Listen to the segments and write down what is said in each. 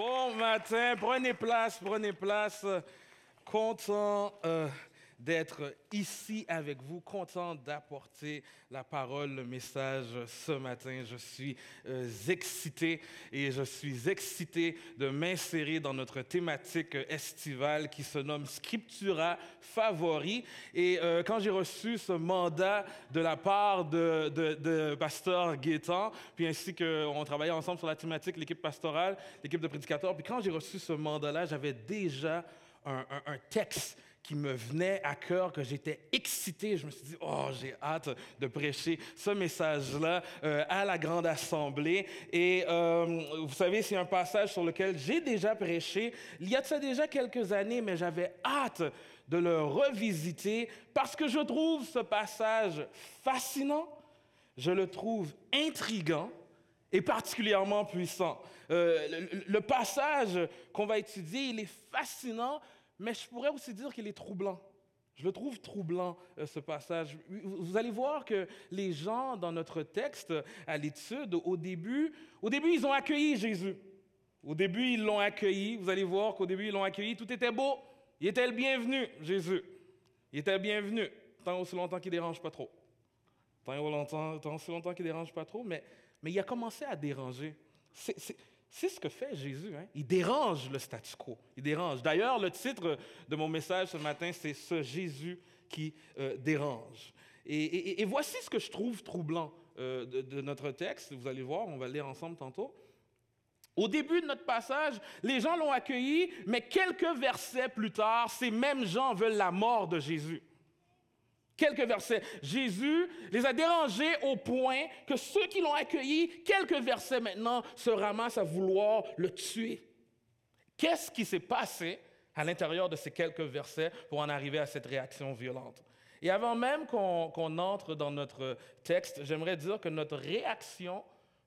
Bon matin, prenez place, prenez place. Content euh, d'être ici avec vous, content d'apporter la parole, le message ce matin. Je suis euh, excité et je suis excité de m'insérer dans notre thématique estivale qui se nomme Scriptura Favori. Et euh, quand j'ai reçu ce mandat de la part de, de, Pasteur Gaétan, puis ainsi qu'on travaillait ensemble sur la thématique, l'équipe pastorale, l'équipe de prédicateurs, puis quand j'ai reçu ce mandat-là, j'avais déjà un, un texte qui me venait à cœur, que j'étais excité. Je me suis dit, oh, j'ai hâte de prêcher ce message-là euh, à la grande assemblée. Et euh, vous savez, c'est un passage sur lequel j'ai déjà prêché il y a de ça déjà quelques années, mais j'avais hâte de le revisiter parce que je trouve ce passage fascinant, je le trouve intrigant et particulièrement puissant. Euh, le, le passage qu'on va étudier, il est fascinant mais je pourrais aussi dire qu'il est troublant. Je le trouve troublant, euh, ce passage. Vous allez voir que les gens dans notre texte à l'étude, au début, au début, ils ont accueilli Jésus. Au début, ils l'ont accueilli. Vous allez voir qu'au début, ils l'ont accueilli. Tout était beau. Il était le bienvenu, Jésus. Il était le bienvenu, tant aussi longtemps qu'il ne dérange pas trop. Tant, longtemps, tant longtemps qu'il ne dérange pas trop, mais, mais il a commencé à déranger. C'est ce que fait Jésus. Hein. Il dérange le statu quo. Il dérange. D'ailleurs, le titre de mon message ce matin, c'est Ce Jésus qui euh, dérange. Et, voici ce que je trouve troublant euh, de, notre texte. Vous allez voir, on va le lire ensemble tantôt. Au début de notre passage, les gens l'ont accueilli, mais quelques versets plus tard, ces mêmes gens veulent la mort de Jésus quelques versets. Jésus les a dérangés au point que ceux qui l'ont accueilli, quelques versets maintenant, se ramassent à vouloir le tuer. Qu'est-ce qui s'est passé à l'intérieur de ces quelques versets pour en arriver à cette réaction violente? Et avant même qu'on entre dans notre texte, j'aimerais dire que notre réaction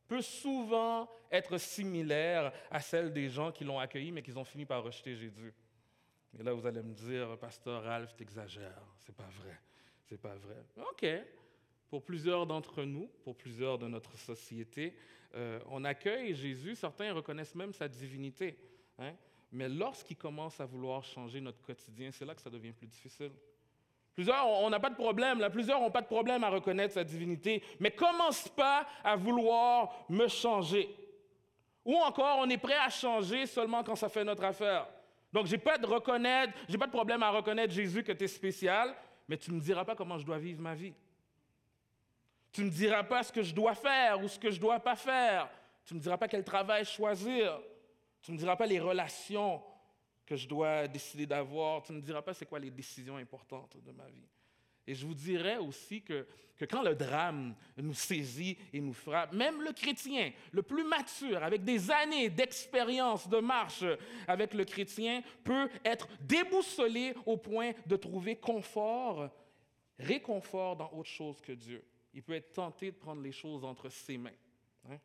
peut souvent être similaire à celle des gens qui l'ont accueilli mais qui ont fini par rejeter Jésus. Et là, vous allez me dire, Pasteur Ralph, t'exagères, c'est pas vrai. C'est pas vrai. OK. Pour plusieurs d'entre nous, pour plusieurs de notre société, euh, on accueille Jésus, certains reconnaissent même sa divinité. Hein. Mais lorsqu'il commence à vouloir changer notre quotidien, c'est là que ça devient plus difficile. Plusieurs, on n'a pas de problème, plusieurs n'ont pas de problème à reconnaître sa divinité, mais commence pas à vouloir me changer. Ou encore, on est prêt à changer seulement quand ça fait notre affaire. Donc, j'ai pas de reconnaître, j'ai pas de problème à reconnaître Jésus que tu es spécial, mais tu ne me diras pas comment je dois vivre ma vie. Tu ne me diras pas ce que je dois faire ou ce que je ne dois pas faire. Tu ne me diras pas quel travail choisir. Tu ne me diras pas les relations que je dois décider d'avoir. Tu ne me diras pas c'est quoi les décisions importantes de ma vie. Et je vous dirais aussi que, que, quand le drame nous saisit et nous frappe, même le chrétien, le plus mature, avec des années d'expérience, de marche avec le chrétien, peut être déboussolé au point de trouver confort, réconfort dans autre chose que Dieu. Il peut être tenté de prendre les choses entre ses mains hein,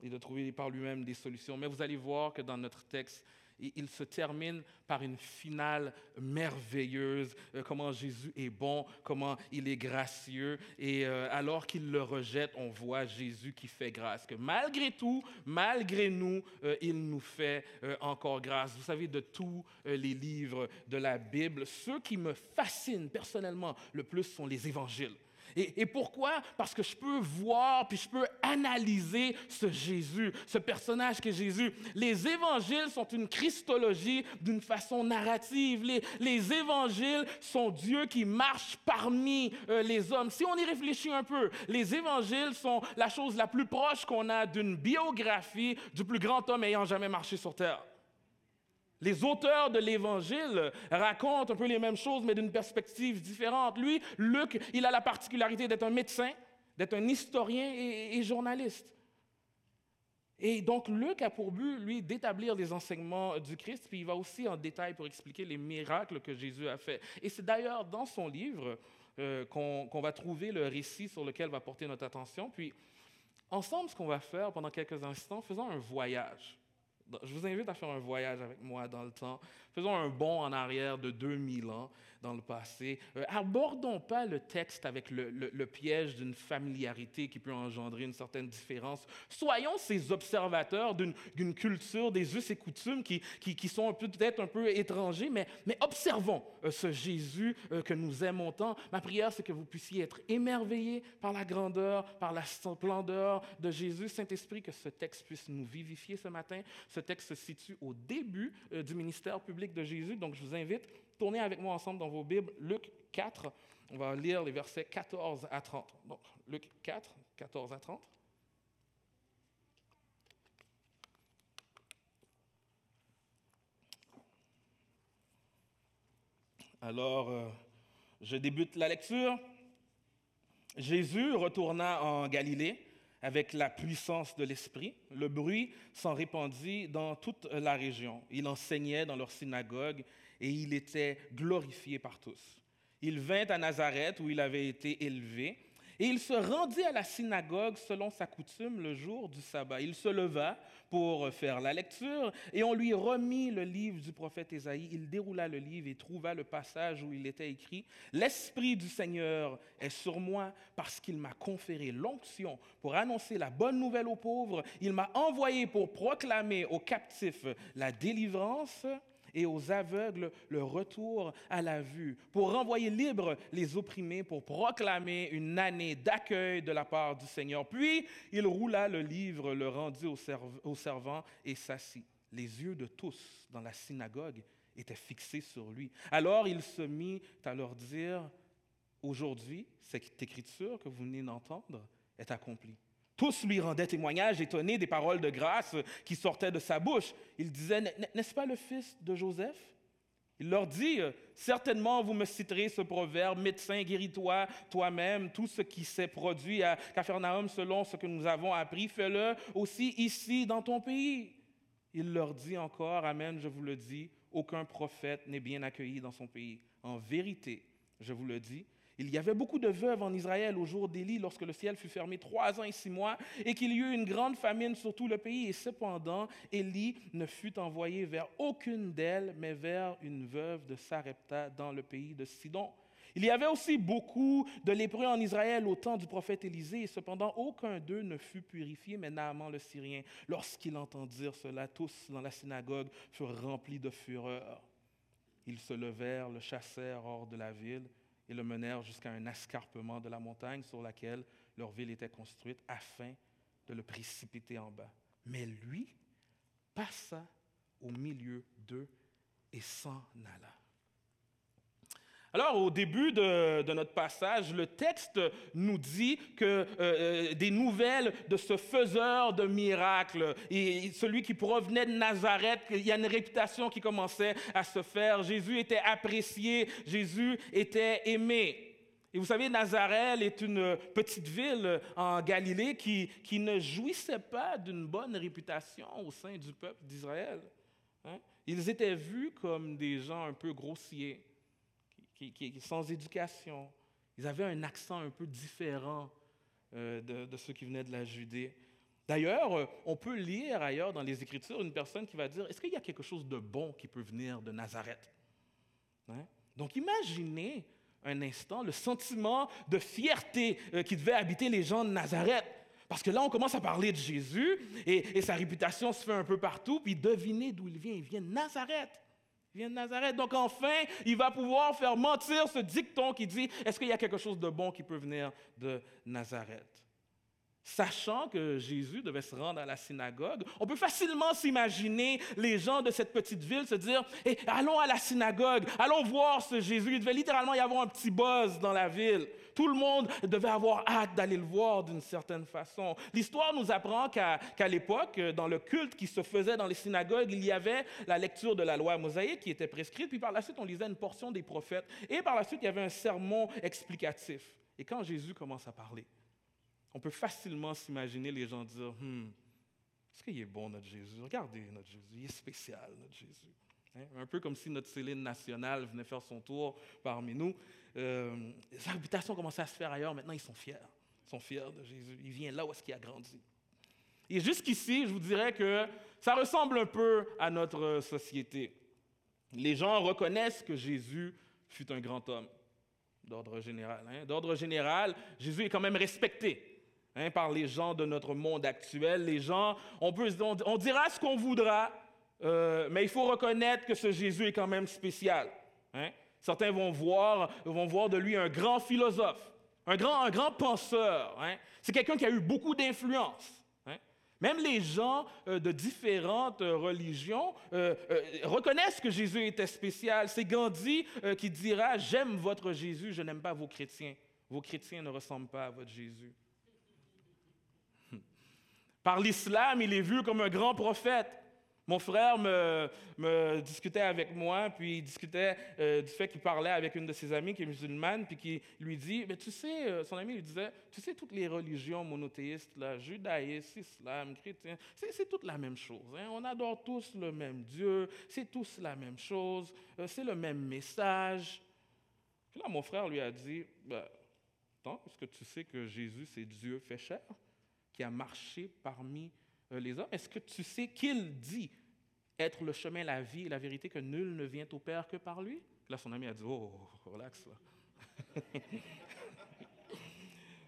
et de trouver par lui-même des solutions. Mais vous allez voir que dans notre texte, il se termine par une finale merveilleuse, euh, comment Jésus est bon, comment il est gracieux. Et euh, alors qu'il le rejette, on voit Jésus qui fait grâce, que malgré tout, malgré nous, euh, il nous fait encore grâce. Vous savez, de tous les livres de la Bible, ceux qui me fascinent personnellement le plus sont les évangiles. Et, pourquoi? Parce que je peux voir, puis je peux analyser ce Jésus, ce personnage qui est Jésus. Les évangiles sont une christologie d'une façon narrative. Les, évangiles sont Dieu qui marche parmi euh, les hommes. Si on y réfléchit un peu, les évangiles sont la chose la plus proche qu'on a d'une biographie du plus grand homme ayant jamais marché sur terre. Les auteurs de l'Évangile racontent un peu les mêmes choses, mais d'une perspective différente. Lui, Luc, il a la particularité d'être un médecin, d'être un historien et, journaliste. Et donc, Luc a pour but, lui, d'établir des enseignements du Christ, puis il va aussi en détail pour expliquer les miracles que Jésus a faits. Et c'est d'ailleurs dans son livre euh, qu'on va trouver le récit sur lequel va porter notre attention. Puis, ensemble, ce qu'on va faire pendant quelques instants, faisons un voyage Je vous invite à faire un voyage avec moi dans le temps. Faisons un bond en arrière de 2000 ans dans le passé. Euh, abordons pas le texte avec le, piège d'une familiarité qui peut engendrer une certaine différence. Soyons ces observateurs d'une culture, des us et coutumes qui, sont peut-être un peu étrangers, mais, mais observons euh, ce Jésus euh, que nous aimons tant. Ma prière, c'est que vous puissiez être émerveillés par la grandeur, par la splendeur de Jésus. Saint-Esprit, que ce texte puisse nous vivifier ce matin. Ce texte se situe au début du ministère public de Jésus, donc je vous invite Tournez avec moi ensemble dans vos Bibles, Luc 4. On va lire les versets 14 à 30. Donc, Luc 4, 14 à 30. Alors, euh, je débute la lecture. Jésus retourna en Galilée avec la puissance de l'Esprit. Le bruit s'en répandit dans toute la région. Il enseignait dans leur synagogue et il était glorifié par tous. Il vint à Nazareth où il avait été élevé et il se rendit à la synagogue selon sa coutume le jour du sabbat. Il se leva pour faire la lecture et on lui remit le livre du prophète Ésaïe. Il déroula le livre et trouva le passage où il était écrit L'Esprit du Seigneur est sur moi parce qu'il m'a conféré l'onction pour annoncer la bonne nouvelle aux pauvres. Il m'a envoyé pour proclamer aux captifs la délivrance et aux aveugles le retour à la vue, pour renvoyer libres les opprimés, pour proclamer une année d'accueil de la part du Seigneur. Puis il roula le livre, le rendit au, servant et s'assit. Les yeux de tous dans la synagogue étaient fixés sur lui. Alors il se mit à leur dire, Aujourd'hui, cette écriture que vous venez d'entendre est accomplie. Tous lui rendaient témoignage, étonnés des paroles de grâce qui sortaient de sa bouche. Il disait, n'est-ce pas le fils de Joseph? Il leur dit, certainement vous me citerez ce proverbe, médecin, guéris-toi toi-même, tout ce qui s'est produit à Capharnaüm selon ce que nous avons appris, fais-le aussi ici dans ton pays. Il leur dit encore, Amen, je vous le dis, aucun prophète n'est bien accueilli dans son pays. En vérité, je vous le dis, il y avait beaucoup de veuves en Israël au jour d'Élie, lorsque le ciel fut fermé trois ans et six mois, et qu'il y eut une grande famine sur tout le pays. Et cependant, Élie ne fut envoyé vers aucune d'elles, mais vers une veuve de Sarepta dans le pays de Sidon. Il y avait aussi beaucoup de lépreux en Israël au temps du prophète Élisée, et cependant aucun d'eux ne fut purifié, mais Naaman le Syrien. Lorsqu'ils entendirent cela, tous dans la synagogue furent remplis de fureur. Ils se levèrent, le chassèrent hors de la ville et le menèrent jusqu'à un escarpement de la montagne sur laquelle leur ville était construite afin de le précipiter en bas. Mais lui passa au milieu d'eux et s'en alla. Alors, au début de, notre passage, le texte nous dit que euh, euh, des nouvelles de ce faiseur de miracles, et celui qui provenait de Nazareth, il y a une réputation qui commençait à se faire. Jésus était apprécié, Jésus était aimé. Et vous savez, Nazareth est une petite ville en Galilée qui, ne jouissait pas d'une bonne réputation au sein du peuple d'Israël. Hein. Ils étaient vus comme des gens un peu grossiers qui, sans éducation. Ils avaient un accent un peu différent euh, de, ceux qui venaient de la Judée. D'ailleurs, euh, on peut lire ailleurs dans les Écritures une personne qui va dire, est-ce qu'il y a quelque chose de bon qui peut venir de Nazareth? Hein? Donc imaginez un instant le sentiment de fierté euh, qui devait habiter les gens de Nazareth. Parce que là, on commence à parler de Jésus et, et sa réputation se fait un peu partout. Puis devinez d'où il vient. Il vient de Nazareth. Vient de Nazareth. Donc enfin, il va pouvoir faire mentir ce dicton qui dit, est-ce qu'il y a quelque chose de bon qui peut venir de Nazareth? Sachant que Jésus devait se rendre à la synagogue, on peut facilement s'imaginer les gens de cette petite ville se dire eh, Allons à la synagogue, allons voir ce Jésus. Il devait littéralement y avoir un petit buzz dans la ville. Tout le monde devait avoir hâte d'aller le voir d'une certaine façon. L'histoire nous apprend qu'à l'époque, dans le culte qui se faisait dans les synagogues, il y avait la lecture de la loi mosaïque qui était prescrite, puis par la suite, on lisait une portion des prophètes, et par la suite, il y avait un sermon explicatif. Et quand Jésus commence à parler, on peut facilement s'imaginer les gens dire hmm, Est-ce qu'il est bon notre Jésus? Regardez notre Jésus, il est spécial notre Jésus. Hein? Un peu comme si notre Céline nationale venait faire son tour parmi nous. Euh, sa réputation commençait à se faire ailleurs, maintenant ils sont fiers. Ils sont fiers de Jésus. Il vient là où est-ce qu'il a grandi. Et jusqu'ici, je vous dirais que Ça ressemble un peu à notre société. Les gens reconnaissent que Jésus fut un grand homme, d'ordre général. Hein. D'ordre général, Jésus est quand même respecté hein, par les gens de notre monde actuel. Les gens, on, dira ce qu'on voudra, euh, mais il faut reconnaître que ce Jésus est quand même spécial. Hein. Certains vont voir, vont voir de lui un grand philosophe, un grand, un grand penseur. C'est quelqu'un qui a eu beaucoup d'influence. Même les gens euh, de différentes euh, religions reconnaissent que Jésus était spécial. C'est Gandhi qui dira J'aime votre Jésus, je n'aime pas vos chrétiens. Vos chrétiens ne ressemblent pas à votre Jésus. Par l'islam, il est vu comme un grand prophète. Mon frère me, discutait avec moi, puis il discutait euh, du fait qu'il parlait avec une de ses amies qui est musulmane, puis qui lui dit, mais tu sais, euh, son ami lui disait, tu sais, toutes les religions monothéistes, là, judaïsme, islam, chrétien, c'est toute la même chose. Hein. On adore tous le même Dieu, c'est tous la même chose, euh, c'est le même message. Puis là, mon frère lui a dit, ben, est-ce que tu sais que Jésus, c'est Dieu fait chair, qui a marché parmi euh, les hommes, est-ce que tu sais qu'il dit être le chemin, la vie et la vérité, que nul ne vient au Père que par lui? Là, son ami a dit, oh, relax.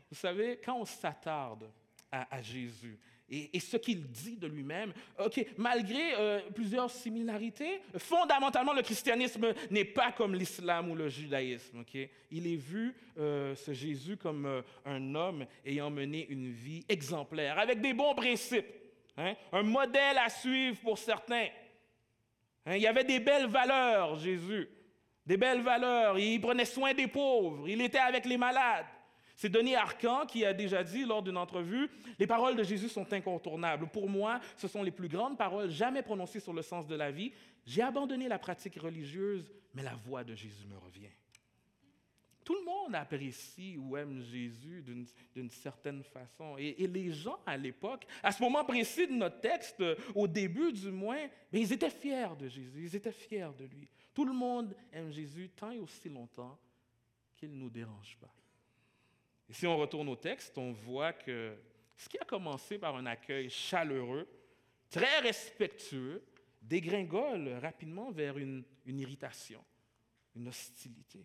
Vous savez, quand on s'attarde à, Jésus et, ce qu'il dit de lui-même, OK, malgré euh, plusieurs similarités, fondamentalement, le christianisme n'est pas comme l'islam ou le judaïsme. OK? Il est vu, euh, ce Jésus, comme un homme ayant mené une vie exemplaire, avec des bons principes. Hein? Un modèle à suivre pour certains. Hein? Il y avait des belles valeurs, Jésus. Des belles valeurs. Il prenait soin des pauvres. Il était avec les malades. C'est Denis Arcan qui a déjà dit lors d'une entrevue, les paroles de Jésus sont incontournables. Pour moi, ce sont les plus grandes paroles jamais prononcées sur le sens de la vie. J'ai abandonné la pratique religieuse, mais la voix de Jésus me revient. Tout le monde apprécie ou aime Jésus d'une certaine façon. Et, les gens à l'époque, à ce moment précis de notre texte, au début du moins, ils étaient fiers de Jésus, ils étaient fiers de lui. Tout le monde aime Jésus tant et aussi longtemps qu'il ne nous dérange pas. Et si on retourne au texte, on voit que ce qui a commencé par un accueil chaleureux, très respectueux, dégringole rapidement vers une irritation, une hostilité.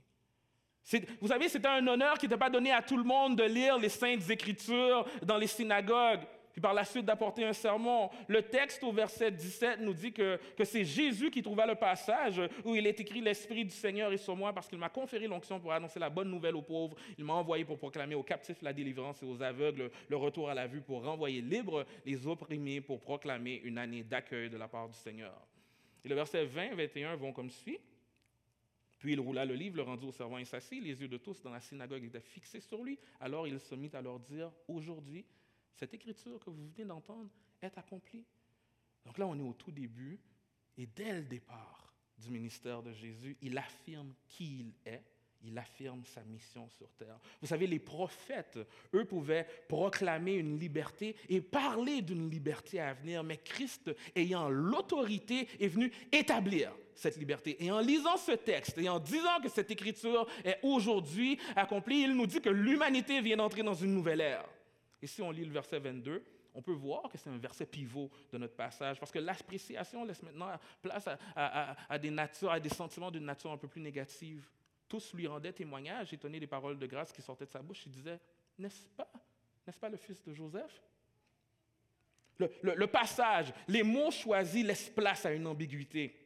Vous savez, c'était un honneur qui n'était pas donné à tout le monde de lire les saintes écritures dans les synagogues, puis par la suite d'apporter un sermon. Le texte au verset 17 nous dit que, que c'est Jésus qui trouva le passage où il est écrit L'Esprit du Seigneur est sur moi parce qu'il m'a conféré l'onction pour annoncer la bonne nouvelle aux pauvres. Il m'a envoyé pour proclamer aux captifs la délivrance et aux aveugles le retour à la vue, pour renvoyer libres les opprimés, pour proclamer une année d'accueil de la part du Seigneur. Et le verset 20 21 vont comme suit. Puis il roula le livre, le rendit au servant et s'assit. Les yeux de tous dans la synagogue étaient fixés sur lui. Alors il se mit à leur dire Aujourd'hui, cette écriture que vous venez d'entendre est accomplie. Donc là, on est au tout début. Et dès le départ du ministère de Jésus, il affirme qui il est il affirme sa mission sur terre. Vous savez, les prophètes, eux, pouvaient proclamer une liberté et parler d'une liberté à venir, mais Christ, ayant l'autorité, est venu établir cette liberté. Et en lisant ce texte et en disant que cette écriture est aujourd'hui accomplie, il nous dit que l'humanité vient d'entrer dans une nouvelle ère. Et si on lit le verset 22, on peut voir que c'est un verset pivot de notre passage, parce que l'appréciation laisse maintenant place à, des natures, à des sentiments d'une nature un peu plus négative. Tous lui rendaient témoignage, étonnés des paroles de grâce qui sortaient de sa bouche. Il disait, n'est-ce pas, n'est-ce pas le fils de Joseph? le, passage, les mots choisis laissent place à une ambiguïté.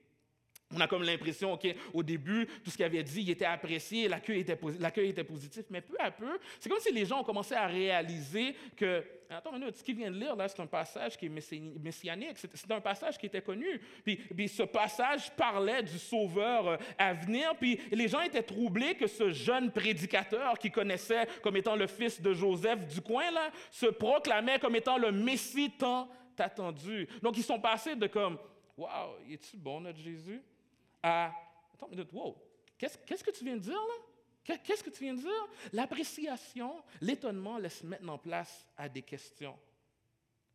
On a comme l'impression qu'au début, tout ce qu'il avait dit, il était apprécié, l'accueil était, positif, mais peu à peu, c'est comme si les gens ont commencé à réaliser que, attends une minute, ce qu'il vient de lire, là, c'est un passage qui est messianique, c'est un passage qui était connu. Puis, ce passage parlait du sauveur euh, à venir, puis les gens étaient troublés que ce jeune prédicateur qui connaissait comme étant le fils de Joseph du coin, là, se proclamait comme étant le Messie tant attendu. Donc, ils sont passés de comme, Waouh, est-tu bon notre Jésus? Attends une minute, wow, qu'est-ce que tu viens de dire là? Qu'est-ce que tu viens de dire? L'appréciation, l'étonnement laisse maintenant place à des questions.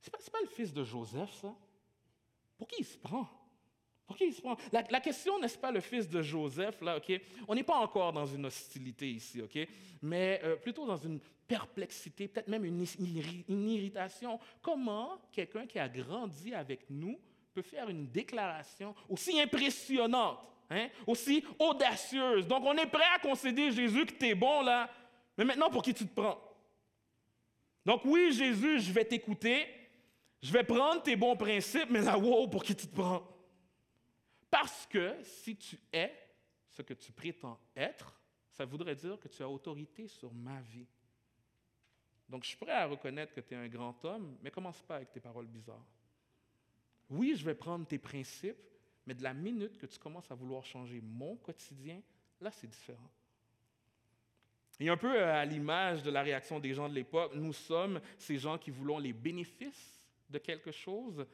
Ce n'est pas, le fils de Joseph, ça? Pour qui il se prend? Pour qui il se prend? La, question n'est-ce pas le fils de Joseph, là, OK? On n'est pas encore dans une hostilité ici, OK? Mais euh, plutôt dans une perplexité, peut-être même une irritation. Comment quelqu'un qui a grandi avec nous peut faire une déclaration aussi impressionnante, hein, aussi audacieuse. Donc on est prêt à concéder, Jésus, que tu es bon là, mais maintenant pour qui tu te prends? Donc oui, Jésus, je vais t'écouter, je vais prendre tes bons principes, mais là, wow, pour qui tu te prends? Parce que si tu es ce que tu prétends être, ça voudrait dire que tu as autorité sur ma vie. Donc, je suis prêt à reconnaître que tu es un grand homme, mais commence pas avec tes paroles bizarres. Oui, je vais prendre tes principes, mais de la minute que tu commences à vouloir changer mon quotidien, là, c'est différent. Et un peu euh, à l'image de la réaction des gens de l'époque, nous sommes ces gens qui voulons les bénéfices de quelque chose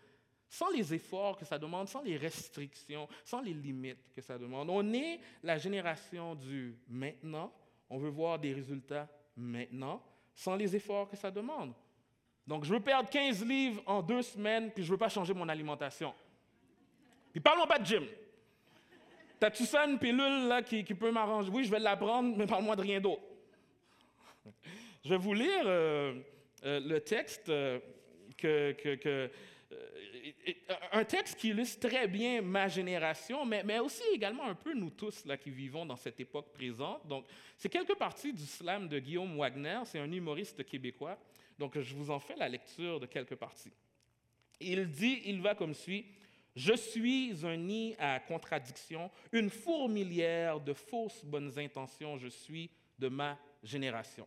sans les efforts que ça demande, sans les restrictions, sans les limites que ça demande. On est la génération du maintenant, on veut voir des résultats maintenant, sans les efforts que ça demande. Donc, je veux perdre 15 livres en deux semaines, puis je ne veux pas changer mon alimentation. Puis parlons pas de gym. T'as-tu ça, une pilule là, qui, peut m'arranger? Oui, je vais la prendre, mais parle-moi de rien d'autre. Je vais vous lire euh, euh, le texte euh, un texte qui illustre très bien ma génération, mais, mais, aussi également un peu nous tous là, qui vivons dans cette époque présente. Donc, c'est quelques parties du slam de Guillaume Wagner, c'est un humoriste québécois. Donc, je vous en fais la lecture de quelques parties. Il dit, il va comme suit, Je suis un nid à contradiction, une fourmilière de fausses bonnes intentions, je suis de ma génération.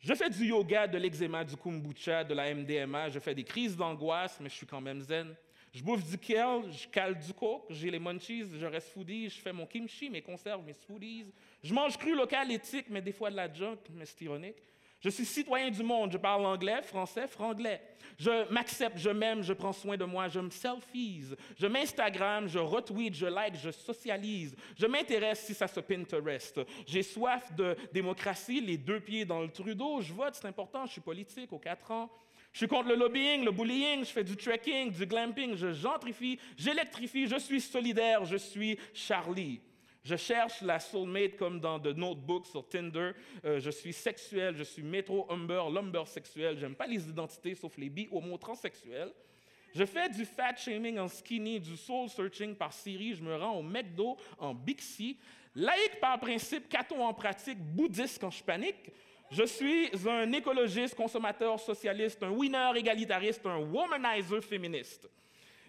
Je fais du yoga, de l'eczéma, du kombucha, de la MDMA, je fais des crises d'angoisse, mais je suis quand même zen. Je bouffe du kale, je cale du coke, j'ai les munchies, je reste foodie, je fais mon kimchi, mes conserves, mes smoothies. Je mange cru local, éthique, mais des fois de la junk, mais c'est ironique. Je suis citoyen du monde, je parle anglais, français, franglais. Je m'accepte, je m'aime, je prends soin de moi, je me selfies, je m'Instagram, je retweet, je like, je socialise. Je m'intéresse si ça se Pinterest. J'ai soif de démocratie, les deux pieds dans le Trudeau. Je vote, c'est important, je suis politique aux quatre ans. Je suis contre le lobbying, le bullying, je fais du trekking, du glamping, je gentrifie, j'électrifie, je suis solidaire, je suis Charlie. Je cherche la soulmate comme dans The Notebook sur Tinder. Euh, je suis sexuel, je suis métro humber, lumber sexuel. J'aime pas les identités sauf les bi, homo, transsexuels. Je fais du fat shaming en skinny, du soul searching par Siri. Je me rends au McDo en Bixi. Laïque par principe, catho en pratique, bouddhiste quand je panique. Je suis un écologiste, consommateur socialiste, un winner égalitariste, un womanizer féministe.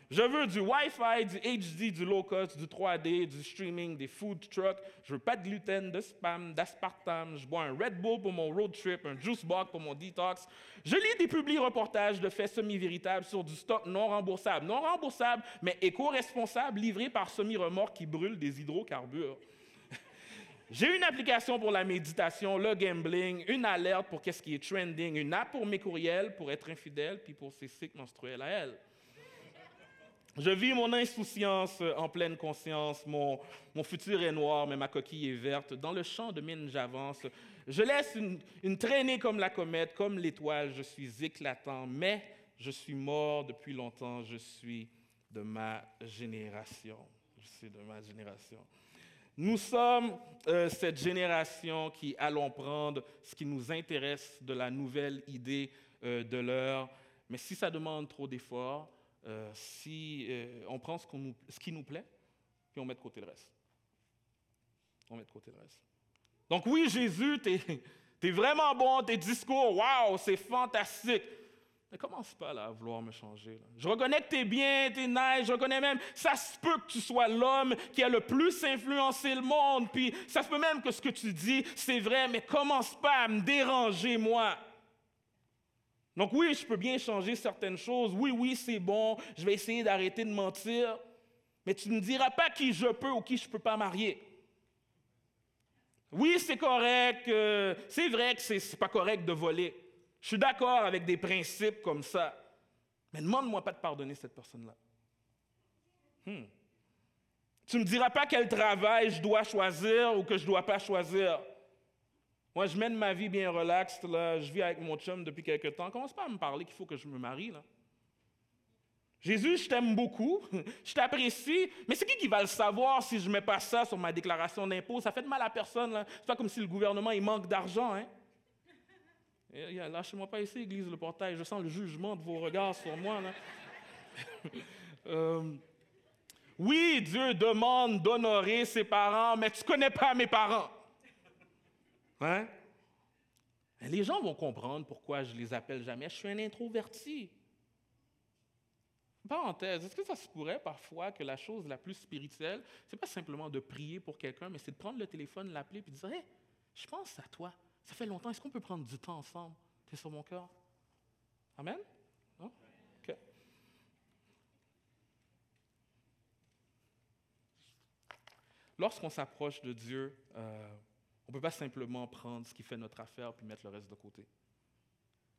Je veux du Wi-Fi, du HD, du low cost, du 3D, du streaming, des food trucks. Je veux pas de gluten, de spam, d'aspartame. Je bois un Red Bull pour mon road trip, un juice box pour mon detox. Je lis des publics reportages de faits semi-véritables sur du stock non remboursable. Non remboursable, mais éco-responsable, livré par semi-remorque qui brûle des hydrocarbures. J'ai une application pour la méditation, le gambling, une alerte pour qu'est-ce qui est trending, une app pour mes courriels, pour être infidèle, puis pour ses cycles menstruels à elle. Je vis mon insouciance en pleine conscience, mon, futur est noir, mais ma coquille est verte. Dans le champ de mine, j'avance. Je laisse une, une, traînée comme la comète, comme l'étoile, je suis éclatant, mais je suis mort depuis longtemps, je suis de ma génération. Je suis de ma génération. Nous sommes euh, cette génération qui allons prendre ce qui nous intéresse de la nouvelle idée euh, de l'heure, mais si ça demande trop d'efforts, euh, si euh, on prend ce, ce, qui nous plaît, puis on met de côté le reste. On met de côté le reste. Donc oui, Jésus, tu es, vraiment bon, tes discours, waouh, c'est fantastique. Mais commence pas là, à vouloir me changer. Je reconnais que tu es bien, tu es nice, je reconnais même, ça se peut que tu sois l'homme qui a le plus influencé le monde, puis ça se peut même que ce que tu dis, c'est vrai, mais commence pas à me déranger, moi. Donc oui, je peux bien changer certaines choses. Oui, oui, c'est bon. Je vais essayer d'arrêter de mentir. Mais tu ne diras pas qui je peux ou qui je ne peux pas marier. Oui, c'est correct. Euh, c'est vrai que ce n'est pas correct de voler. Je suis d'accord avec des principes comme ça. Mais demande-moi pas de pardonner cette personne-là. Hmm. Tu ne me diras pas quel travail je dois choisir ou que je ne dois pas choisir. Moi, je mène ma vie bien relaxe, là. Je vis avec mon chum depuis quelque temps. Commence pas à me parler qu'il faut que je me marie, là. Jésus, je t'aime beaucoup, je t'apprécie, mais c'est qui qui va le savoir si je ne mets pas ça sur ma déclaration d'impôt? Ça fait de mal à personne, là. C'est pas comme si le gouvernement, il manque d'argent, hein? Lâchez-moi pas ici, Église le portail. Je sens le jugement de vos regards sur moi, là. Euh, oui, Dieu demande d'honorer ses parents, mais tu ne connais pas mes parents. Hein? Les gens vont comprendre pourquoi je les appelle jamais. Je suis un introverti. Parenthèse, est-ce que ça se pourrait parfois que la chose la plus spirituelle, ce n'est pas simplement de prier pour quelqu'un, mais c'est de prendre le téléphone, l'appeler, puis de dire Hé, je pense à toi. Ça fait longtemps, est-ce qu'on peut prendre du temps ensemble? Tu es sur mon cœur. Amen? Non? Lorsqu'on s'approche de Dieu, euh, on ne peut pas simplement prendre ce qui fait notre affaire puis mettre le reste de côté.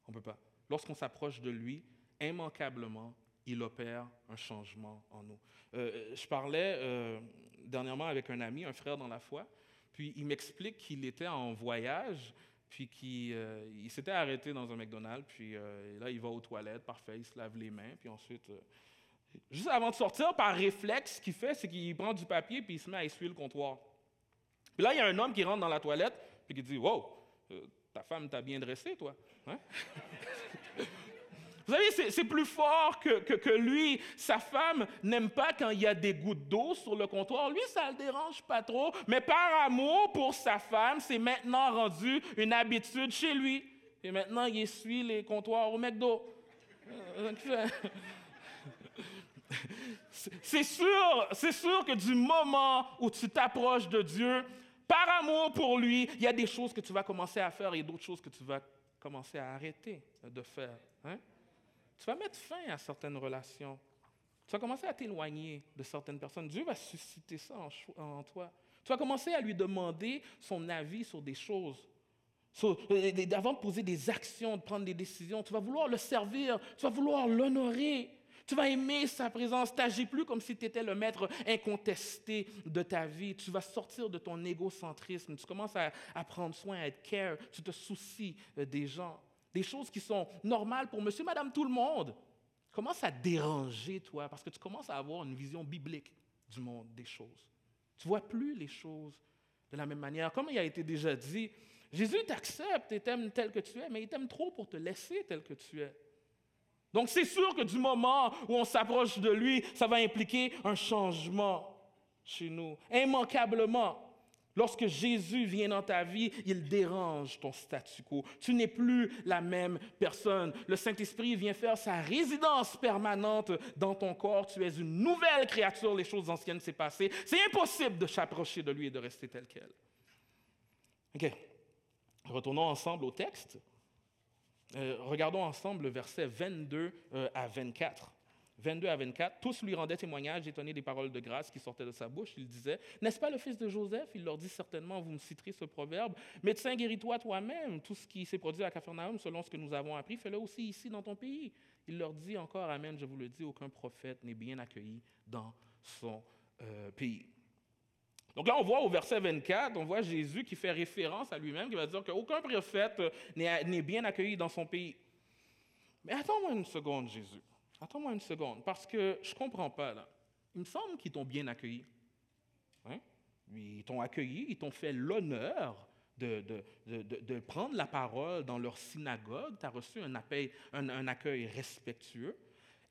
On ne peut pas. Lorsqu'on s'approche de lui, immanquablement, il opère un changement en nous. Euh, je parlais euh, dernièrement avec un ami, un frère dans la foi, puis il m'explique qu'il était en voyage, puis qu'il euh, s'était arrêté dans un McDonald's, puis là, il va aux toilettes, parfait, il se lave les mains, puis ensuite, juste avant de sortir, par réflexe, ce qu'il fait, c'est qu'il prend du papier, puis il se met à essuyer le comptoir. Puis là, il y a un homme qui rentre dans la toilette, puis qui dit Wow, ta femme t'a bien dressé, toi. Hein? Vous savez, c'est plus fort que, que, lui. Sa femme n'aime pas quand il y a des gouttes d'eau sur le comptoir. Lui, ça ne le dérange pas trop. Mais par amour pour sa femme, c'est maintenant rendu une habitude chez lui. Et maintenant, il essuie les comptoirs au McDo. C'est sûr, c'est sûr que du moment où tu t'approches de Dieu, par amour pour lui, il y a des choses que tu vas commencer à faire et d'autres choses que tu vas commencer à arrêter de faire. Hein? Tu vas mettre fin à certaines relations. Tu vas commencer à t'éloigner de certaines personnes. Dieu va susciter ça en, toi. Tu vas commencer à lui demander son avis sur des choses. Euh, avant de poser des actions, de prendre des décisions, tu vas vouloir le servir, tu vas vouloir l'honorer. Tu vas aimer sa présence. Tu n'agis plus comme si tu étais le maître incontesté de ta vie. Tu vas sortir de ton égocentrisme. Tu commences à, à prendre soin, à être care. Tu te soucies euh, des gens des choses qui sont normales pour monsieur, madame, tout le monde, commence à déranger, toi, parce que tu commences à avoir une vision biblique du monde des choses. Tu vois plus les choses de la même manière. Comme il a été déjà dit, Jésus t'accepte et t'aime tel que tu es, mais il t'aime trop pour te laisser tel que tu es. Donc c'est sûr que du moment où on s'approche de lui, ça va impliquer un changement chez nous, immanquablement. Lorsque Jésus vient dans ta vie, il dérange ton statu quo. Tu n'es plus la même personne. Le Saint-Esprit vient faire sa résidence permanente dans ton corps. Tu es une nouvelle créature. Les choses anciennes s'est passées. C'est impossible de s'approcher de lui et de rester tel quel. OK. Retournons ensemble au texte. Euh, regardons ensemble le verset 22 euh, à 24. 22 à 24, tous lui rendaient témoignage, étonnés des paroles de grâce qui sortaient de sa bouche. Il disait, N'est-ce pas le fils de Joseph? Il leur dit certainement, vous me citerez ce proverbe, Médecin, guéris-toi toi-même. Tout ce qui s'est produit à Capharnaüm, selon ce que nous avons appris, fais-le aussi ici dans ton pays. Il leur dit encore, Amen, je vous le dis, aucun prophète n'est bien accueilli dans son euh, pays. Donc là, on voit au verset 24, on voit Jésus qui fait référence à lui-même, qui va dire qu'aucun prophète n'est bien accueilli dans son pays. Mais attends-moi une seconde, Jésus. Attends-moi une seconde, parce que je ne comprends pas là. Il me semble qu'ils t'ont bien accueilli. Hein? Ils t'ont accueilli, ils t'ont fait l'honneur de, prendre la parole dans leur synagogue. Tu as reçu un, un, accueil respectueux.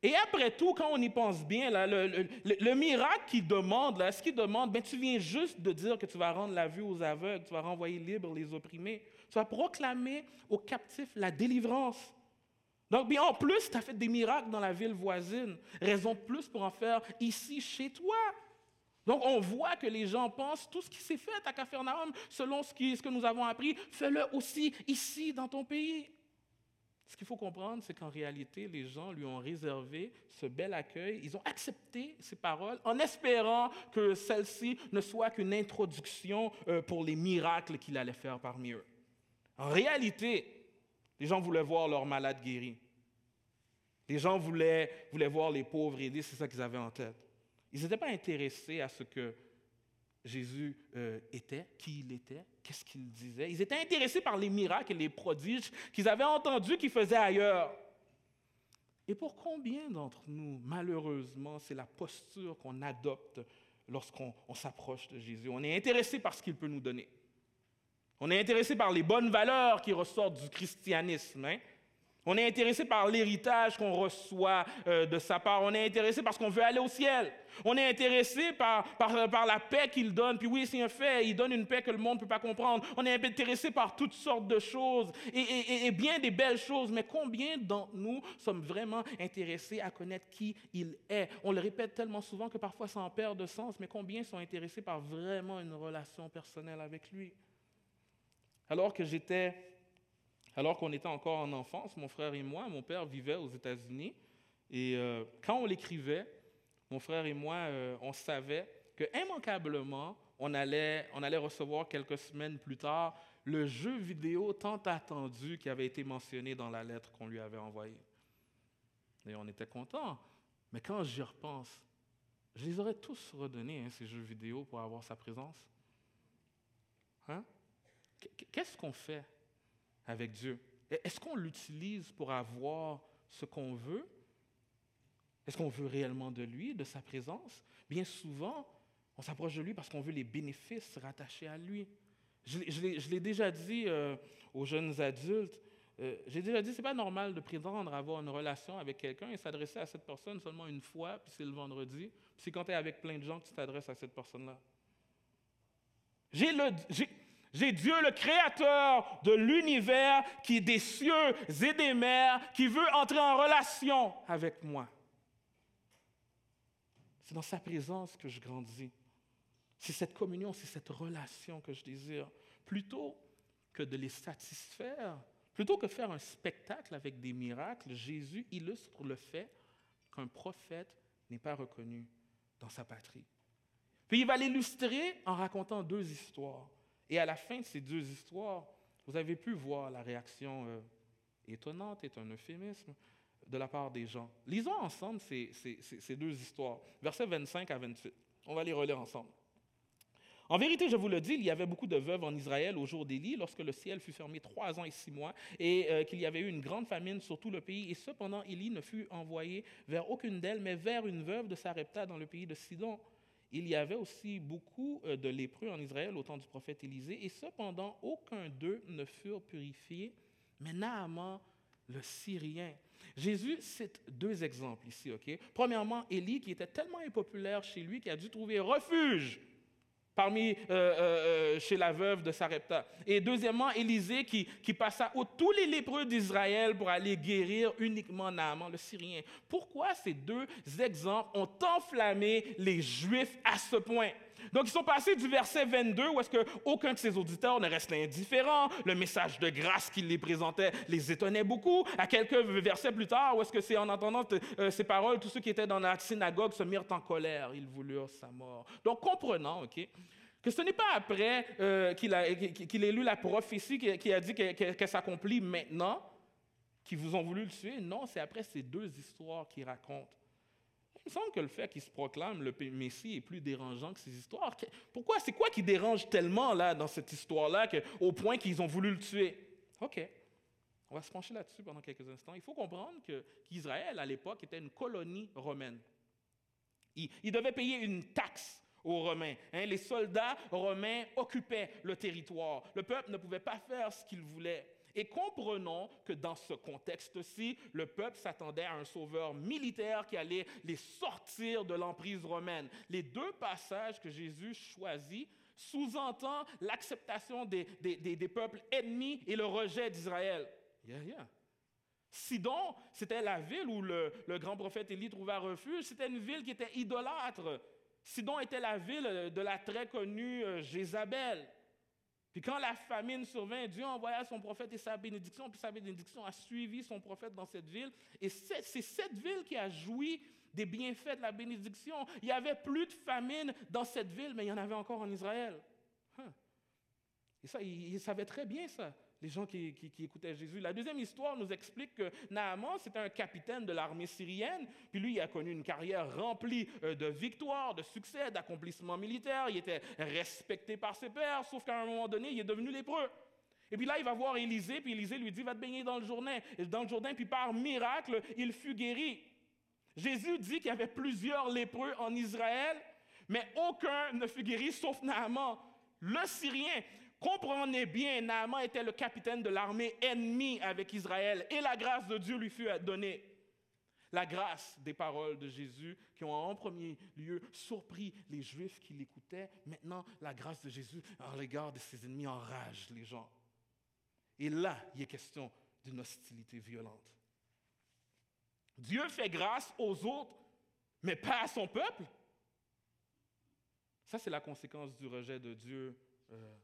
Et après tout, quand on y pense bien, le, miracle qu'ils demandent, là, ce qu'ils demandent, ben, tu viens juste de dire que tu vas rendre la vue aux aveugles, tu vas renvoyer libres les opprimés, tu vas proclamer aux captifs la délivrance. Donc, bien, en plus, tu as fait des miracles dans la ville voisine. Raison de plus pour en faire ici, chez toi. Donc, on voit que les gens pensent tout ce qui s'est fait à Capharnaüm, selon ce que nous avons appris, fais-le aussi ici, dans ton pays. Ce qu'il faut comprendre, c'est qu'en réalité, les gens lui ont réservé ce bel accueil. Ils ont accepté ces paroles en espérant que celle-ci ne soit qu'une introduction euh, pour les miracles qu'il allait faire parmi eux. En réalité, les gens voulaient voir leurs malades guéris. Les gens voulaient, voulaient voir les pauvres aidés, c'est ça qu'ils avaient en tête. Ils n'étaient pas intéressés à ce que Jésus euh, était, qui il était, qu'est-ce qu'il disait. Ils étaient intéressés par les miracles et les prodiges qu'ils avaient entendus qu'il faisait ailleurs. Et pour combien d'entre nous, malheureusement, c'est la posture qu'on adopte lorsqu'on s'approche de Jésus? On est intéressé par ce qu'il peut nous donner. On est intéressé par les bonnes valeurs qui ressortent du christianisme. Hein? On est intéressé par l'héritage qu'on reçoit euh, de sa part. On est intéressé parce qu'on veut aller au ciel. On est intéressé par, par, la paix qu'il donne. Puis oui, c'est un fait, il donne une paix que le monde ne peut pas comprendre. On est intéressé par toutes sortes de choses et, et bien des belles choses. Mais combien d'entre nous sommes vraiment intéressés à connaître qui il est? On le répète tellement souvent que parfois ça en perd de sens. Mais combien sont intéressés par vraiment une relation personnelle avec lui? Alors que j'étais alors qu'on était encore en enfance, mon frère et moi, mon père vivait aux États-Unis. Et euh, quand on l'écrivait, mon frère et moi, euh, on savait que immanquablement, on allait, on allait recevoir quelques semaines plus tard le jeu vidéo tant attendu qui avait été mentionné dans la lettre qu'on lui avait envoyée. Et on était contents. Mais quand j'y repense, je les aurais tous redonnés, hein, ces jeux vidéo, pour avoir sa présence. Hein? Qu'est-ce qu'on fait? Avec Dieu? Est-ce qu'on l'utilise pour avoir ce qu'on veut? Est-ce qu'on veut réellement de lui, de sa présence? Bien souvent, on s'approche de lui parce qu'on veut les bénéfices rattachés à lui. Je, l'ai déjà dit euh, aux jeunes adultes. Euh, j'ai déjà dit, c'est pas normal de prétendre avoir une relation avec quelqu'un et s'adresser à cette personne seulement une fois, puis c'est le vendredi. Puis c'est quand tu es avec plein de gens que tu t'adresses à cette personne-là. J'ai le, j'ai Dieu le créateur de l'univers qui est des cieux et des mers, qui veut entrer en relation avec moi. C'est dans sa présence que je grandis. C'est cette communion, c'est cette relation que je désire. Plutôt que de les satisfaire, plutôt que faire un spectacle avec des miracles, Jésus illustre le fait qu'un prophète n'est pas reconnu dans sa patrie. Puis il va l'illustrer en racontant deux histoires. Et à la fin de ces deux histoires, vous avez pu voir la réaction euh, étonnante, est un euphémisme, de la part des gens. Lisons ensemble ces, deux histoires, versets 25 à 28. On va les relire ensemble. En vérité, je vous le dis, il y avait beaucoup de veuves en Israël au jour d'Élie, lorsque le ciel fut fermé trois ans et six mois, et euh, qu'il y avait eu une grande famine sur tout le pays. Et cependant, Élie ne fut envoyé vers aucune d'elles, mais vers une veuve de Sarepta dans le pays de Sidon. Il y avait aussi beaucoup euh, de lépreux en Israël au temps du prophète Élisée, et cependant aucun d'eux ne furent purifiés, mais Naaman, le Syrien. Jésus cite deux exemples ici, OK? Premièrement, Élie, qui était tellement impopulaire chez lui qu'il a dû trouver refuge parmi, euh, euh, euh, chez la veuve de Sarepta. Et deuxièmement, Élisée qui, qui passa au tous les lépreux d'Israël pour aller guérir uniquement Naaman, le Syrien. Pourquoi ces deux exemples ont enflammé les Juifs à ce point? Donc, ils sont passés du verset 22, où est-ce qu'aucun de ses auditeurs ne restait indifférent. Le message de grâce qu'il les présentait les étonnait beaucoup. À quelques versets plus tard, où est-ce que c'est en entendant ces paroles, tous ceux qui étaient dans la synagogue se mirent en colère. Ils voulurent sa mort. Donc, comprenant, OK, que ce n'est pas après euh, qu'il ait lu la prophétie qui, a dit qu'elle s'accomplit maintenant qu'ils vous ont voulu le tuer. Non, c'est après ces deux histoires qu'il raconte. Il me semble que le fait qu'il se proclame le Messie est plus dérangeant que ces histoires. Pourquoi? C'est quoi qui dérange tellement là dans cette histoire-là au point qu'ils ont voulu le tuer? OK. On va se pencher là-dessus pendant quelques instants. Il faut comprendre qu'Israël, à l'époque, était une colonie romaine. Il, il devait payer une taxe aux Romains. Hein. Les soldats romains occupaient le territoire. Le peuple ne pouvait pas faire ce qu'il voulait. Et comprenons que dans ce contexte-ci, le peuple s'attendait à un sauveur militaire qui allait les sortir de l'emprise romaine. Les deux passages que Jésus choisit sous-entendent l'acceptation des, des, peuples ennemis et le rejet d'Israël. Sidon, c'était la ville où le, le grand prophète Élie trouva refuge. C'était une ville qui était idolâtre. Sidon était la ville de la très connue euh, Jézabel. Puis quand la famine survint, Dieu envoya son prophète et sa bénédiction, puis sa bénédiction a suivi son prophète dans cette ville. Et c'est cette ville qui a joui des bienfaits de la bénédiction. Il n'y avait plus de famine dans cette ville, mais il y en avait encore en Israël. Hein? Et ça, il, il savait très bien ça les gens qui, écoutaient Jésus. La deuxième histoire nous explique que Naaman, c'était un capitaine de l'armée syrienne, puis lui, il a connu une carrière remplie euh, de victoires, de succès, d'accomplissements militaires, il était respecté par ses pairs, sauf qu'à un moment donné, il est devenu lépreux. Et puis là, il va voir Élisée, puis Élisée lui dit, va te baigner dans le Jourdain, dans le Jourdain, puis par miracle, il fut guéri. Jésus dit qu'il y avait plusieurs lépreux en Israël, mais aucun ne fut guéri, sauf Naaman, le Syrien. Comprenez bien, Naaman était le capitaine de l'armée ennemie avec Israël et la grâce de Dieu lui fut donnée. La grâce des paroles de Jésus qui ont en premier lieu surpris les Juifs qui l'écoutaient. Maintenant, la grâce de Jésus en l'égard de ses ennemis enrage les gens. Et là, il est question d'une hostilité violente. Dieu fait grâce aux autres, mais pas à son peuple. Ça, c'est la conséquence du rejet de Dieu euh,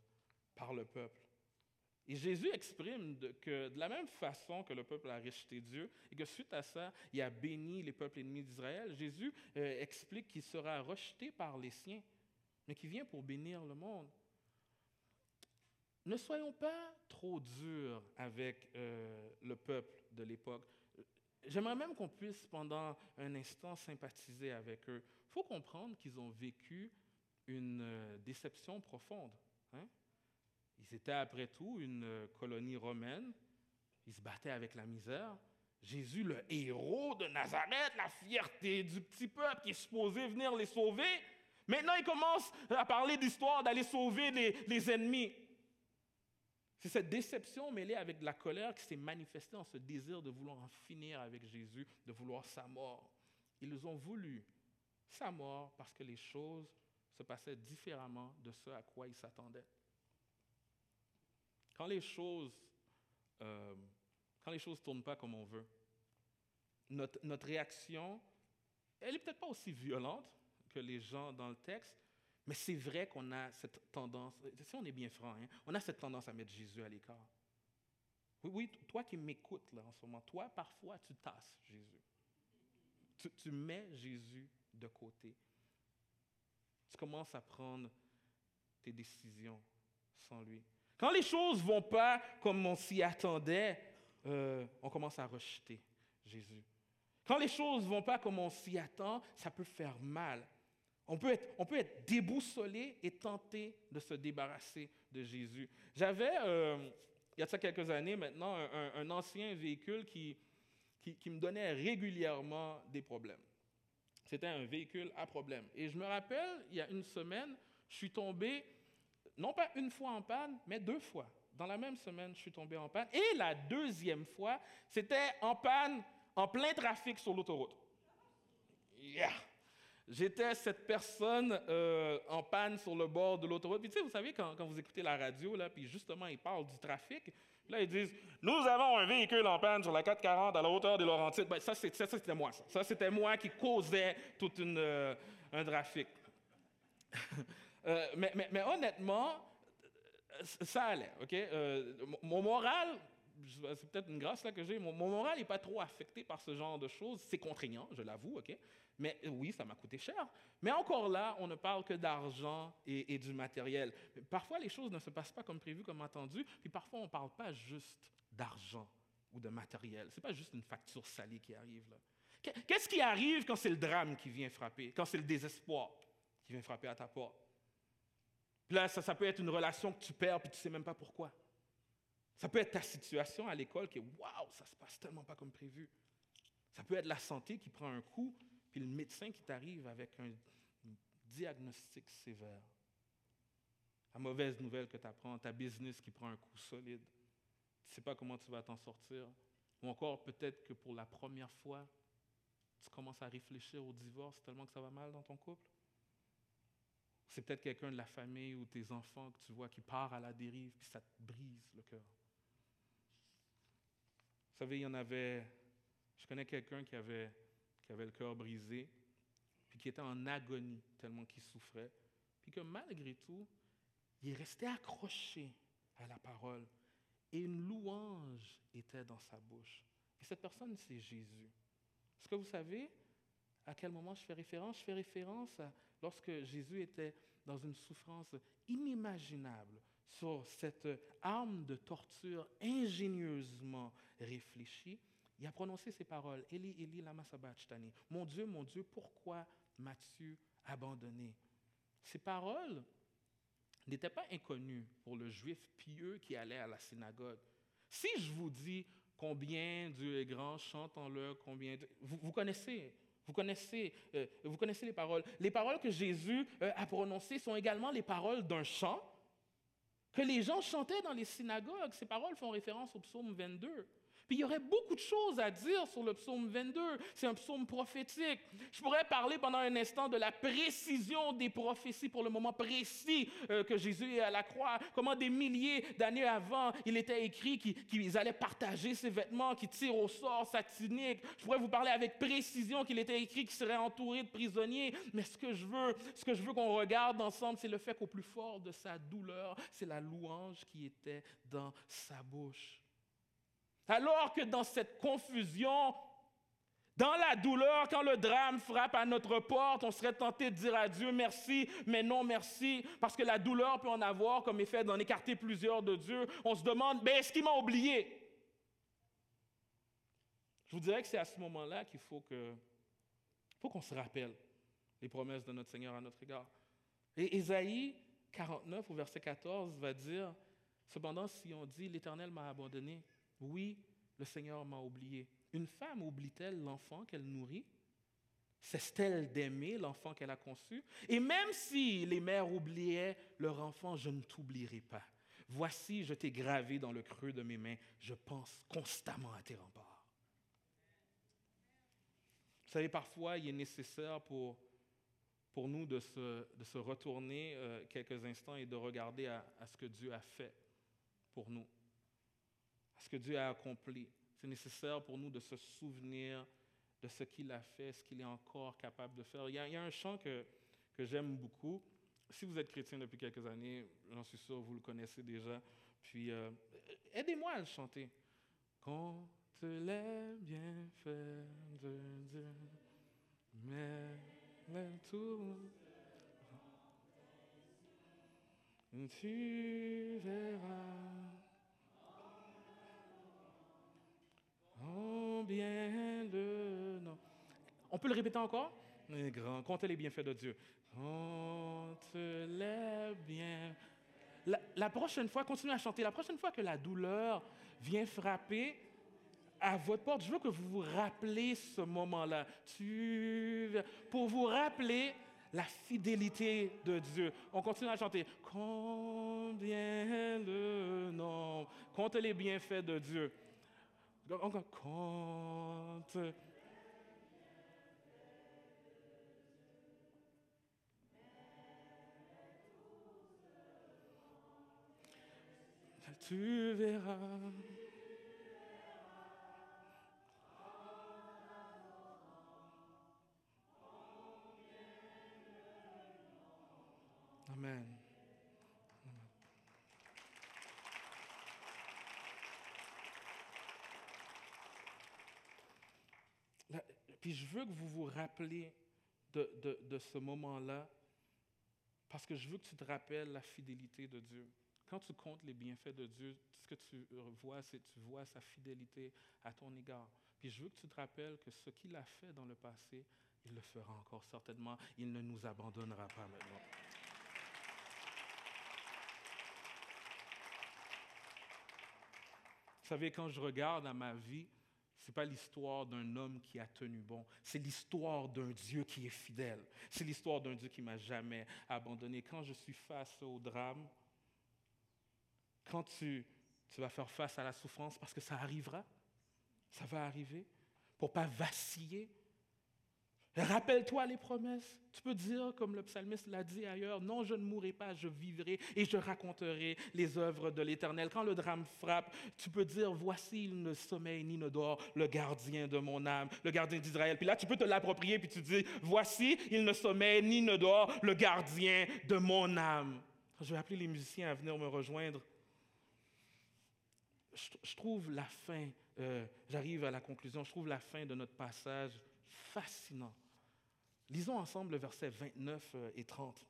par le peuple. Et Jésus exprime que de la même façon que le peuple a rejeté Dieu et que suite à ça, il a béni les peuples ennemis d'Israël, Jésus euh, explique qu'il sera rejeté par les siens, mais qu'il vient pour bénir le monde. Ne soyons pas trop durs avec euh, le peuple de l'époque. J'aimerais même qu'on puisse pendant un instant sympathiser avec eux. Il faut comprendre qu'ils ont vécu une euh, déception profonde. Hein? Ils étaient après tout une euh, colonie romaine. Ils se battaient avec la misère. Jésus, le héros de Nazareth, la fierté du petit peuple qui est supposé venir les sauver. Maintenant, il commence à parler d'histoire d'aller sauver les, ennemis. C'est cette déception mêlée avec la colère qui s'est manifestée en ce désir de vouloir en finir avec Jésus, de vouloir sa mort. Ils ont voulu sa mort parce que les choses se passaient différemment de ce à quoi ils s'attendaient. Quand les choses euh, quand les choses ne tournent pas comme on veut, notre, notre réaction, elle n'est peut-être pas aussi violente que les gens dans le texte, mais c'est vrai qu'on a cette tendance, si on est bien franc, hein, on a cette tendance à mettre Jésus à l'écart. Oui, oui, toi qui m'écoutes là en ce moment, toi parfois tu tasses Jésus. Tu, tu mets Jésus de côté. Tu commences à prendre tes décisions sans lui. Quand les choses ne vont pas comme on s'y attendait, euh, on commence à rejeter Jésus. Quand les choses ne vont pas comme on s'y attend, ça peut faire mal. On peut, être, déboussolé et tenté de se débarrasser de Jésus. J'avais, euh, il y a ça quelques années maintenant, un, ancien véhicule qui, qui me donnait régulièrement des problèmes. C'était un véhicule à problème. Et je me rappelle, il y a une semaine, je suis tombé non pas une fois en panne, mais deux fois. Dans la même semaine, je suis tombé en panne. Et la deuxième fois, c'était en panne en plein trafic sur l'autoroute. Yeah. J'étais cette personne euh, en panne sur le bord de l'autoroute. Puis tu sais, vous savez, quand, vous écoutez la radio, puis justement, ils parlent du trafic, là, ils disent « Nous avons un véhicule en panne sur la 440 à la hauteur des Laurentides. Ben, ça, c'était moi, ça. Ça, c'était moi qui causais tout euh, un trafic. Euh, mais, honnêtement, ça allait? Euh, mon moral, c'est peut-être une grâce que j'ai, mon, moral n'est pas trop affecté par ce genre de choses. C'est contraignant, je l'avoue? Mais oui, ça m'a coûté cher. Mais encore là, on ne parle que d'argent et, du matériel. Parfois, les choses ne se passent pas comme prévu, comme entendu, puis parfois, on ne parle pas juste d'argent ou de matériel. Ce n'est pas juste une facture salée qui arrive. Qu'est-ce qui arrive quand c'est le drame qui vient frapper, quand c'est le désespoir qui vient frapper à ta porte? Puis là, ça, peut être une relation que tu perds puis tu ne sais même pas pourquoi. Ça peut être ta situation à l'école qui est waouh, ça se passe tellement pas comme prévu. Ça peut être la santé qui prend un coup, puis le médecin qui t'arrive avec un diagnostic sévère. La mauvaise nouvelle que tu apprends, ta business qui prend un coup solide. Tu ne sais pas comment tu vas t'en sortir. Ou encore peut-être que pour la première fois, tu commences à réfléchir au divorce tellement que ça va mal dans ton couple. C'est peut-être quelqu'un de la famille ou tes enfants que tu vois qui part à la dérive, puis ça te brise le cœur. Vous savez, il y en avait, je connais quelqu'un qui avait, qui avait le cœur brisé, puis qui était en agonie tellement qu'il souffrait, puis que malgré tout, il est resté accroché à la parole, et une louange était dans sa bouche. Et cette personne, c'est Jésus. Est-ce que vous savez à quel moment je fais référence? Je fais référence à lorsque Jésus était dans une souffrance inimaginable sur cette arme de torture ingénieusement réfléchie, il a prononcé ces paroles Eli, Eli, lama sabachthani. Mon Dieu, mon Dieu, pourquoi m'as-tu abandonné? Ces paroles n'étaient pas inconnues pour le juif pieux qui allait à la synagogue. Si je vous dis combien Dieu est grand, chantons-le, combien. Vous, vous connaissez vous connaissez, euh, vous connaissez les paroles. Les paroles que Jésus euh, a prononcées sont également les paroles d'un chant. que les gens chantaient dans les synagogues. Ces paroles font référence au psaume 22. Il y aurait beaucoup de choses à dire sur le psaume 22. C'est un psaume prophétique. Je pourrais parler pendant un instant de la précision des prophéties pour le moment précis euh, que Jésus est à la croix. Comment des milliers d'années avant, il était écrit qu'ils allaient partager ses vêtements, qu'ils tirent au sort satanique. Je pourrais vous parler avec précision qu'il était écrit qu'il serait entouré de prisonniers. Mais ce que je veux, ce que je veux qu'on regarde ensemble, c'est le fait qu'au plus fort de sa douleur, c'est la louange qui était dans sa bouche. Alors que dans cette confusion, dans la douleur, quand le drame frappe à notre porte, on serait tenté de dire à Dieu merci, mais non merci, parce que la douleur peut en avoir comme effet d'en écarter plusieurs de Dieu. On se demande, ben, est-ce qu'il m'a oublié? Je vous dirais que c'est à ce moment-là qu'il faut que, faut qu'on se rappelle les promesses de notre Seigneur à notre égard. Et Ésaïe 49 au verset 14 va dire, cependant si on dit, l'Éternel m'a abandonné, oui, le Seigneur m'a oublié. Une femme oublie-t-elle l'enfant qu'elle nourrit? Cesse-t-elle d'aimer l'enfant qu'elle a conçu? Et même si les mères oubliaient leur enfant, je ne t'oublierai pas. Voici, je t'ai gravé dans le creux de mes mains. Je pense constamment à tes remparts. Vous savez, parfois, il est nécessaire pour, pour nous de se, de se retourner euh, quelques instants et de regarder à ce que Dieu a fait pour nous ce que Dieu a accompli. C'est nécessaire pour nous de se souvenir de ce qu'il a fait, ce qu'il est encore capable de faire. Il y a, un chant que, que j'aime beaucoup. Si vous êtes chrétien depuis quelques années, j'en suis sûr, vous le connaissez déjà. Puis, euh, aidez-moi à le chanter. Compte les bienfaits de Dieu, mais tout. Tu verras bien le nom. On peut le répéter encore? Grand, comptez les bienfaits de Dieu. Compte les biens. La, prochaine fois, continuez à chanter. La prochaine fois que la douleur vient frapper à votre porte, je veux que vous vous rappelez ce moment-là. Tu, pour vous rappeler la fidélité de Dieu. On continue à chanter. Combien le nom. Compte les bienfaits de Dieu. Encore compte. Tu verras. Amen. Puis je veux que vous vous rappelez de, ce moment-là, parce que je veux que tu te rappelles la fidélité de Dieu. Quand tu comptes les bienfaits de Dieu, ce que tu vois, c'est tu vois sa fidélité à ton égard. Puis je veux que tu te rappelles que ce qu'il a fait dans le passé, il le fera encore certainement. Il ne nous abandonnera pas maintenant. Vous savez, quand je regarde à ma vie, ce n'est pas l'histoire d'un homme qui a tenu bon, c'est l'histoire d'un Dieu qui est fidèle. C'est l'histoire d'un Dieu qui m'a jamais abandonné. Quand je suis face au drame, quand tu, tu vas faire face à la souffrance, parce que ça arrivera, ça va arriver, pour pas vaciller, Rappelle-toi les promesses. Tu peux dire, comme le psalmiste l'a dit ailleurs, non, je ne mourrai pas, je vivrai et je raconterai les œuvres de l'Éternel. Quand le drame frappe, tu peux dire, voici, il ne sommeille ni ne dort, le gardien de mon âme, le gardien d'Israël. Puis là, tu peux te l'approprier, puis tu dis, voici, il ne sommeille ni ne dort, le gardien de mon âme. Je vais appeler les musiciens à venir me rejoindre. Je, trouve la fin, euh, j'arrive à la conclusion, je trouve la fin de notre passage fascinant Lisons ensemble le verset 29 euh, et 30.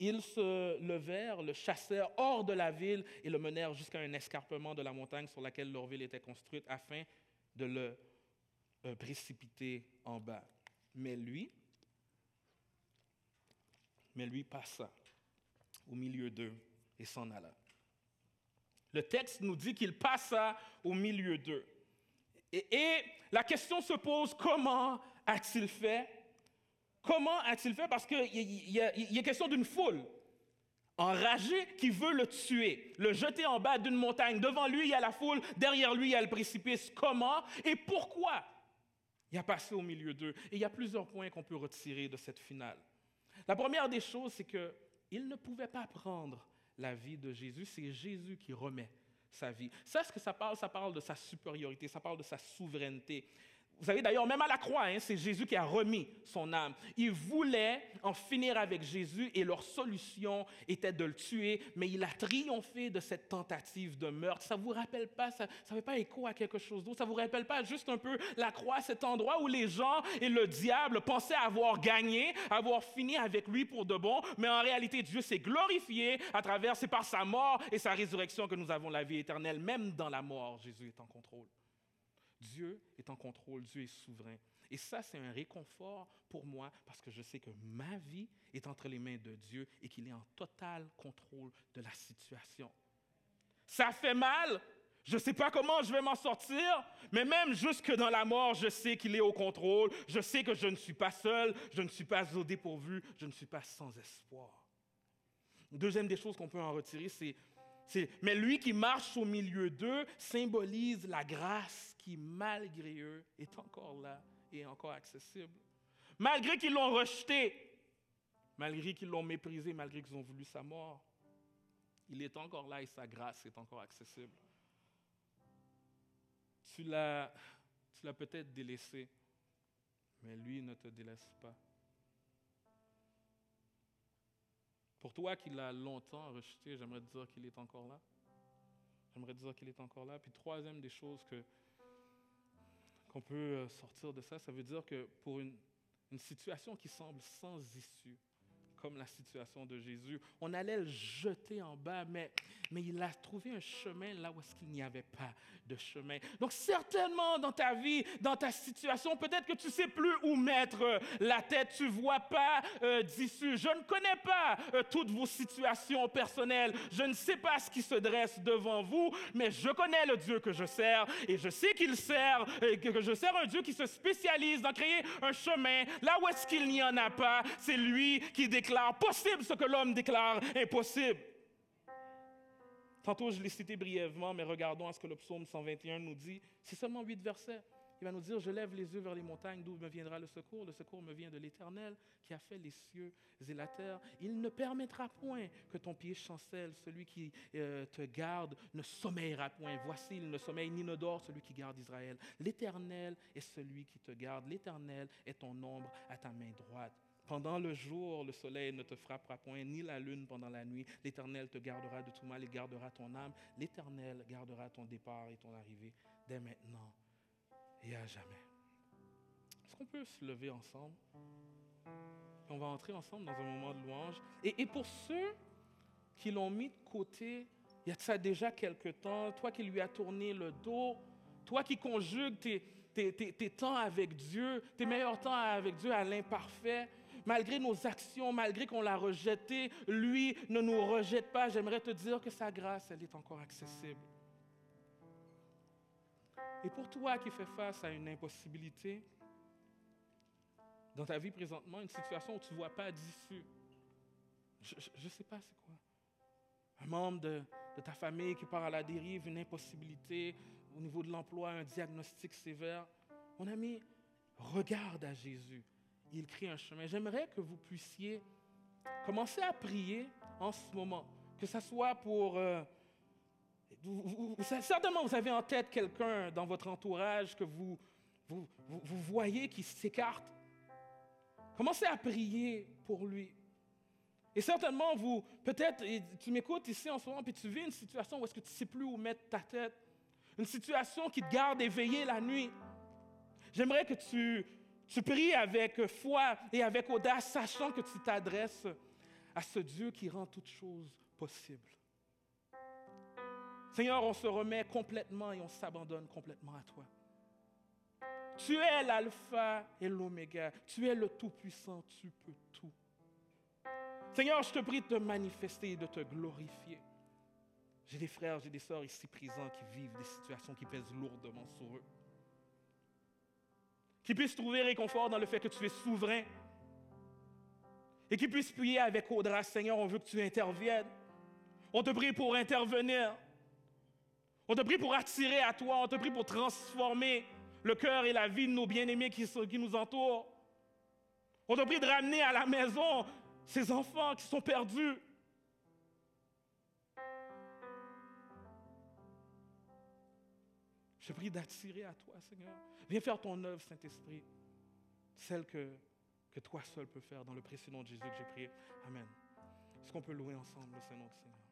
Ils se levèrent, le chassèrent hors de la ville et le menèrent jusqu'à un escarpement de la montagne sur laquelle leur ville était construite afin de le euh, précipiter en bas. Mais lui, mais lui passa au milieu d'eux et s'en alla. Le texte nous dit qu'il passa au milieu d'eux. Et, la question se pose, comment a-t-il fait? Comment a-t-il fait? Parce qu'il y, a question d'une foule. enragé qui veut le tuer, le jeter en bas d'une montagne. Devant lui, il y a la foule, derrière lui, il y a le précipice. Comment? Et pourquoi? Il a passé au milieu d'eux? Et il y a plusieurs points qu'on peut retirer de cette finale. La première des choses, c'est qu'il ne pouvait pas prendre la vie de Jésus, c'est Jésus qui remet sa vie. Ça, ce que ça parle, ça parle de sa supériorité, ça parle de sa souveraineté? Vous savez d'ailleurs, même à la croix, hein, c'est Jésus qui a remis son âme. Ils voulaient en finir avec Jésus et leur solution était de le tuer, mais il a triomphé de cette tentative de meurtre. Ça ne vous rappelle pas, ça ne fait pas écho à quelque chose d'autre, ça ne vous rappelle pas juste un peu la croix, cet endroit où les gens et le diable pensaient avoir gagné, avoir fini avec lui pour de bon, mais en réalité, Dieu s'est glorifié à travers, c'est par sa mort et sa résurrection que nous avons la vie éternelle. Même dans la mort, Jésus est en contrôle. Dieu est en contrôle, Dieu est souverain. Et ça, c'est un réconfort pour moi parce que je sais que ma vie est entre les mains de Dieu et qu'il est en total contrôle de la situation. Ça fait mal, je ne sais pas comment je vais m'en sortir, mais même jusque dans la mort, je sais qu'il est au contrôle, je sais que je ne suis pas seul, je ne suis pas au dépourvu, je ne suis pas sans espoir. Deuxième des choses qu'on peut en retirer, c'est mais lui qui marche au milieu d'eux symbolise la grâce qui, malgré eux, est encore là et encore accessible. Malgré qu'ils l'ont rejeté, malgré qu'ils l'ont méprisé, malgré qu'ils ont voulu sa mort, il est encore là et sa grâce est encore accessible. Tu l'as, tu l'as peut-être délaissé, mais lui ne te délaisse pas. Pour toi qui l'as longtemps rejeté, j'aimerais te dire qu'il est encore là. J'aimerais te dire qu'il est encore là. Puis troisième des choses qu'on peut euh, sortir de ça, ça veut dire que pour une situation qui semble sans issue, comme la situation de Jésus. On allait le jeter en bas, mais, mais il a trouvé un chemin là où est-ce qu'il n'y avait pas de chemin. Donc certainement dans ta vie, dans ta situation, peut-être que tu sais plus où mettre la tête, tu vois pas euh, d'issue. Je ne connais pas euh, toutes vos situations personnelles, je ne sais pas ce qui se dresse devant vous, mais je connais le Dieu que je sers et je sais qu'il sert, que je sers un Dieu qui se spécialise dans créer un chemin là où est-ce qu'il n'y en a pas. C'est lui qui déclare possible ce que l'homme déclare impossible. Tantôt, je l'ai cité brièvement, mais regardons à ce que le psaume 121 nous dit. C'est seulement huit versets. Il va nous dire, je lève les yeux vers les montagnes, d'où me viendra le secours. Le secours me vient de l'Éternel qui a fait les cieux et la terre. Il ne permettra point que ton pied chancelle. Celui qui euh, te garde ne sommeillera point. Voici, il ne sommeille ni ne dort, celui qui garde Israël. L'Éternel est celui qui te garde. L'Éternel est ton ombre à ta main droite. Pendant le jour, le soleil ne te frappera point, ni la lune pendant la nuit. L'Éternel te gardera de tout mal et gardera ton âme. L'Éternel gardera ton départ et ton arrivée dès maintenant et à jamais. Est-ce qu'on peut se lever ensemble? On va entrer ensemble dans un moment de louange. Et, pour ceux qui l'ont mis de côté, il y a ça déjà quelque temps, toi qui lui as tourné le dos, toi qui conjugues tes temps avec Dieu, tes meilleurs temps avec Dieu à l'imparfait, malgré nos actions, malgré qu'on l'a rejeté, lui ne nous rejette pas. J'aimerais te dire que sa grâce, elle est encore accessible. Et pour toi qui fais face à une impossibilité, dans ta vie présentement, une situation où tu ne vois pas d'issue, je ne sais pas c'est quoi. Un membre de, ta famille qui part à la dérive, une impossibilité au niveau de l'emploi, un diagnostic sévère. Mon ami, regarde à Jésus il crée un chemin. J'aimerais que vous puissiez commencer à prier en ce moment, que ce soit pour... Euh, certainement, vous avez en tête quelqu'un dans votre entourage que vous, vous, vous voyez qui s'écarte. Commencez à prier pour lui. Et certainement, vous, peut-être, tu m'écoutes ici en ce moment, puis tu vis une situation où est-ce que tu ne sais plus où mettre ta tête. Une situation qui te garde éveillé la nuit. J'aimerais que tu tu pries avec foi et avec audace, sachant que tu t'adresses à ce Dieu qui rend toutes choses possibles. Seigneur, on se remet complètement et on s'abandonne complètement à toi. Tu es l'alpha et l'oméga. Tu es le Tout-Puissant. Tu peux tout. Seigneur, je te prie de te manifester et de te glorifier. J'ai des frères, j'ai des sœurs ici présents qui vivent des situations qui pèsent lourdement sur eux qui puissent trouver réconfort dans le fait que tu es souverain. Et qu'ils puissent prier avec Audra, Seigneur, on veut que tu interviennes. On te prie pour intervenir. On te prie pour attirer à toi. On te prie pour transformer le cœur et la vie de nos bien-aimés qui, qui nous entourent. On te prie de ramener à la maison ces enfants qui sont perdus. Je prie d'attirer à toi, Seigneur. Viens faire ton œuvre, Saint-Esprit, celle que, toi seul peux faire dans le précédent de Jésus que j'ai prié. Amen. Est-ce qu'on peut louer ensemble le Saint-Nom Seigneur?